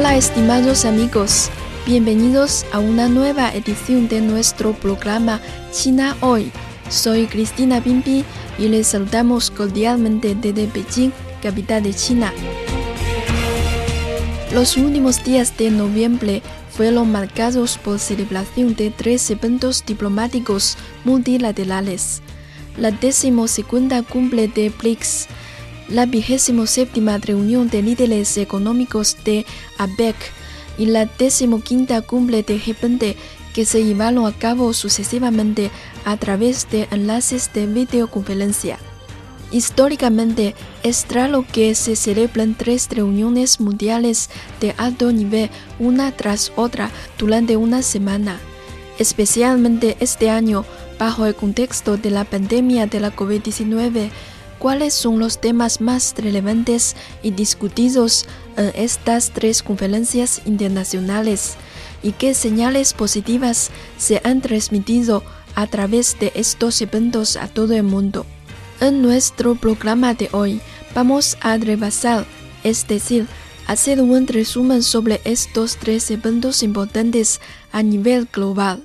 Hola estimados amigos, bienvenidos a una nueva edición de nuestro programa China Hoy. Soy Cristina Pimpi y les saludamos cordialmente desde Beijing, capital de China. Los últimos días de noviembre fueron marcados por celebración de tres eventos diplomáticos multilaterales. La decimosegunda cumbre de BRICS, la vigésimo séptima reunión de líderes económicos de APEC y la decimoquinta cumbre de G20 que se llevaron a cabo sucesivamente a través de enlaces de videoconferencia. Históricamente, es raro que se celebren tres reuniones mundiales de alto nivel una tras otra durante una semana, especialmente este año bajo el contexto de la pandemia de la COVID-19 cuáles son los temas más relevantes y discutidos en estas tres conferencias internacionales y qué señales positivas se han transmitido a través de estos eventos a todo el mundo. En nuestro programa de hoy vamos a repasar, es decir, hacer un resumen sobre estos tres eventos importantes a nivel global.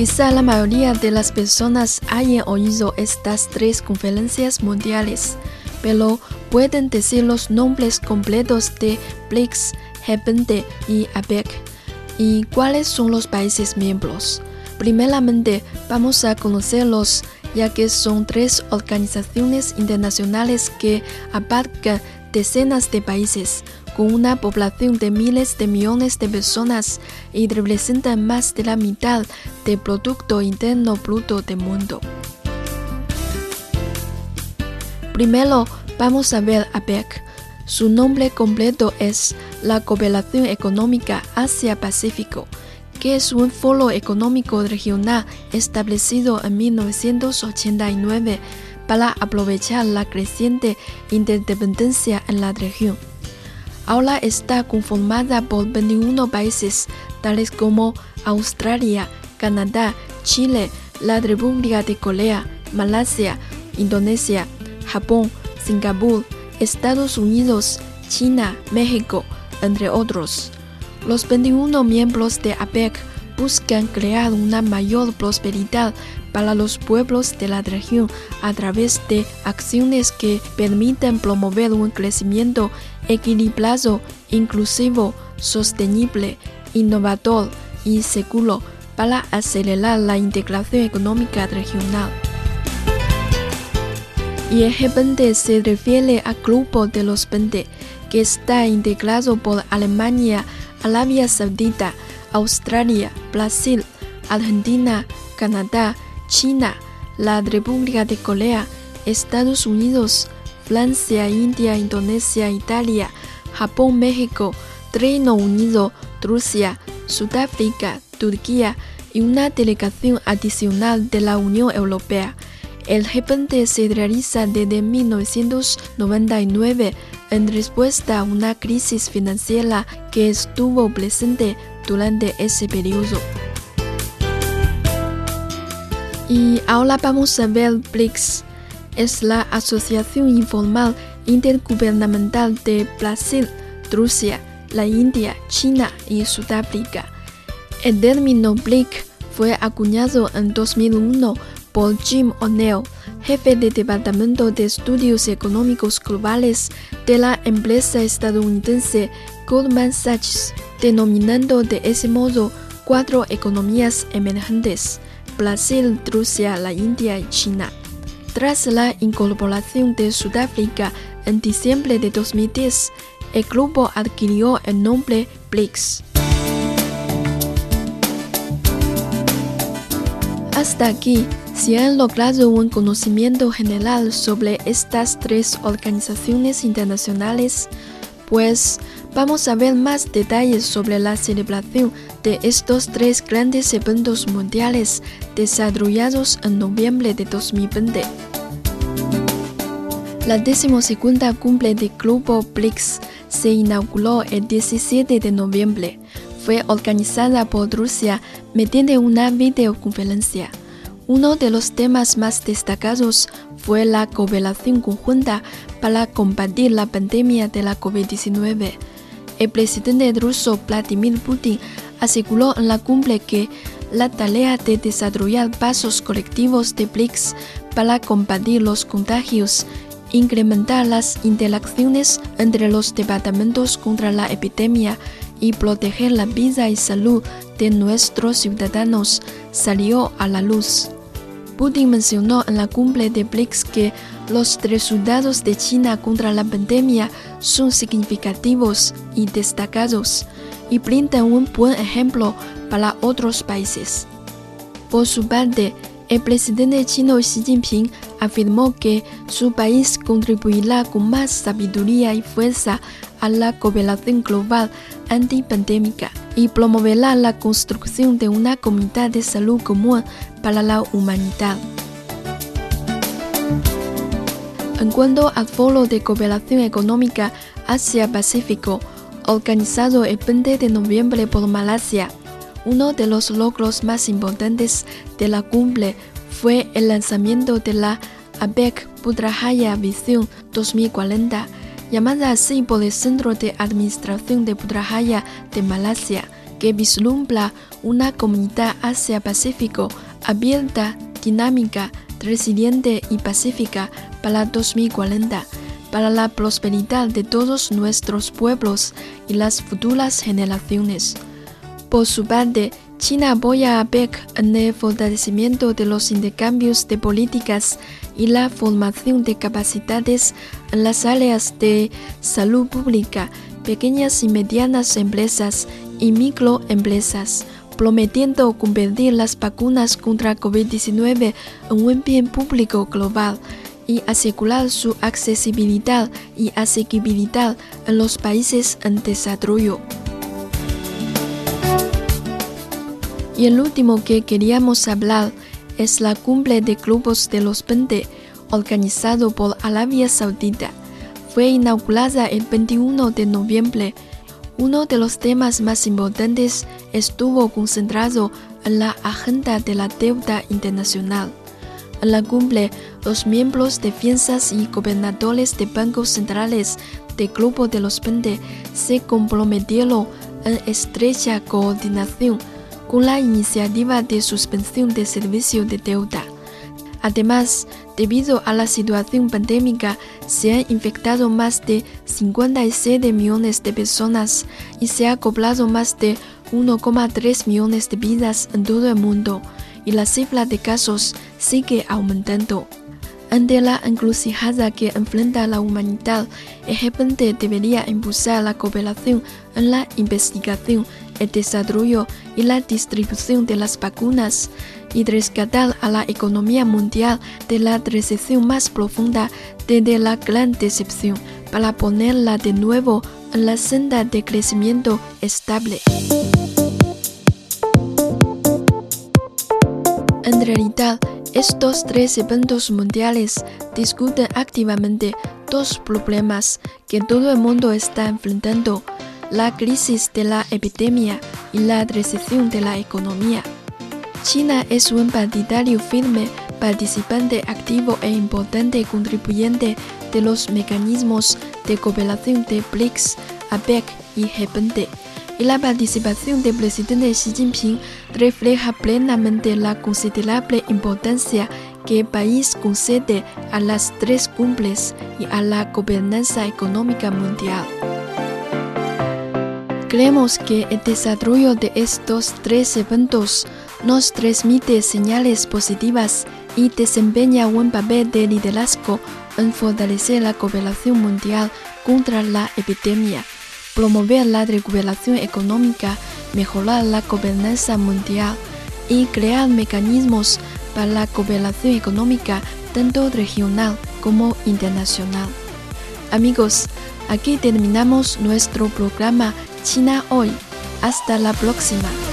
Quizá la mayoría de las personas hayan oído estas tres conferencias mundiales, pero pueden decir los nombres completos de BRICS, G20 y APEC y cuáles son los países miembros. Primeramente, vamos a conocerlos ya que son tres organizaciones internacionales que abarcan decenas de países con una población de miles de millones de personas y representan más de la mitad del Producto Interno Bruto del mundo. Primero, vamos a ver APEC. Su nombre completo es la Cooperación Económica Asia-Pacífico, que es un foro económico regional establecido en 1989 para aprovechar la creciente interdependencia en la región. Ahora está conformada por 21 países, tales como Australia, Canadá, Chile, la República de Corea, Malasia, Indonesia, Japón, Singapur, Estados Unidos, China, México, entre otros. Los 21 miembros de APEC buscan crear una mayor prosperidad para los pueblos de la región a través de acciones que permiten promover un crecimiento equilibrado, inclusivo, sostenible, innovador y seguro para acelerar la integración económica regional. Y el G20 se refiere al grupo de los 20 que está integrado por Alemania, Arabia Saudita, Australia, Brasil, Argentina, Canadá, China, la República de Corea, Estados Unidos, Francia, India, Indonesia, Italia, Japón, México, Reino Unido, Rusia, Sudáfrica, Turquía y una delegación adicional de la Unión Europea. El G20 se realiza desde 1999 en respuesta a una crisis financiera que estuvo presente durante ese periodo. Y ahora vamos a ver BRICS. Es la Asociación Informal Intergubernamental de Brasil, Rusia, la India, China y Sudáfrica. El término BRIC fue acuñado en 2001 por Jim O'Neill, jefe de Departamento de Estudios Económicos Globales de la empresa estadounidense Goldman Sachs, denominando de ese modo cuatro economías emergentes, Brasil, Rusia, la India y China. Tras la incorporación de Sudáfrica en diciembre de 2010, el grupo adquirió el nombre BRICS. Hasta aquí se han logrado un conocimiento general sobre estas tres organizaciones internacionales, pues vamos a ver más detalles sobre la celebración de estos tres grandes eventos mundiales desarrollados en noviembre de 2020. La decimosegunda cumbre del Grupo BRICS se inauguró el 17 de noviembre. Fue organizada por Rusia mediante una videoconferencia. Uno de los temas más destacados fue la cooperación conjunta para combatir la pandemia de la COVID-19. El presidente ruso Vladimir Putin aseguró en la cumbre que la tarea de desarrollar pasos colectivos de BRICS para combatir los contagios, incrementar las interacciones entre los departamentos contra la epidemia y proteger la vida y salud de nuestros ciudadanos salió a la luz. Putin mencionó en la cumbre de BRICS que los resultados de China contra la pandemia son significativos y destacados y brindan un buen ejemplo para otros países. Por su parte, el presidente chino Xi Jinping afirmó que su país contribuirá con más sabiduría y fuerza a la cooperación global antipandémica y promoverá la construcción de una comunidad de salud común para la humanidad. En cuanto al Foro de Cooperación Económica Asia-Pacífico, organizado el 20 de noviembre por Malasia, uno de los logros más importantes de la cumbre fue el lanzamiento de la APEC Putrajaya Visión 2040, llamada así por el Centro de Administración de Putrajaya de Malasia, que vislumbra una comunidad Asia-Pacífico abierta, dinámica, resiliente y pacífica para 2040, para la prosperidad de todos nuestros pueblos y las futuras generaciones. Por su parte, China apoya a APEC en el fortalecimiento de los intercambios de políticas y la formación de capacidades en las áreas de salud pública, pequeñas y medianas empresas y microempresas prometiendo convertir las vacunas contra COVID-19 en un bien público global y asegurar su accesibilidad y asequibilidad en los países en desarrollo. Y el último que queríamos hablar es la cumbre de grupos de los 20 organizado por Arabia Saudita. Fue inaugurada el 21 de noviembre uno de los temas más importantes estuvo concentrado en la agenda de la deuda internacional. En la cumbre, los miembros de fianzas y gobernadores de bancos centrales del Grupo de los 20 se comprometieron en estrecha coordinación con la iniciativa de suspensión de servicio de deuda. Además, debido a la situación pandémica, se han infectado más de 57 millones de personas y se ha cobrado más de 1,3 millones de vidas en todo el mundo, y la cifra de casos sigue aumentando. Ante la encrucijada que enfrenta la humanidad, el G20 debería impulsar la cooperación en la investigación, el desarrollo y la distribución de las vacunas y rescatar a la economía mundial de la recesión más profunda desde la gran decepción para ponerla de nuevo en la senda de crecimiento estable. En realidad, estos tres eventos mundiales discuten activamente dos problemas que todo el mundo está enfrentando la crisis de la epidemia y la recesión de la economía. China es un partidario firme, participante activo e importante contribuyente de los mecanismos de cooperación de BRICS, APEC y G20. Y la participación del presidente Xi Jinping refleja plenamente la considerable importancia que el país concede a las tres cumbres y a la gobernanza económica mundial. Creemos que el desarrollo de estos tres eventos nos transmite señales positivas y desempeña un papel de liderazgo en fortalecer la cooperación mundial contra la epidemia, promover la recuperación económica, mejorar la gobernanza mundial y crear mecanismos para la cooperación económica tanto regional como internacional. Amigos, aquí terminamos nuestro programa China Hoy. Hasta la próxima.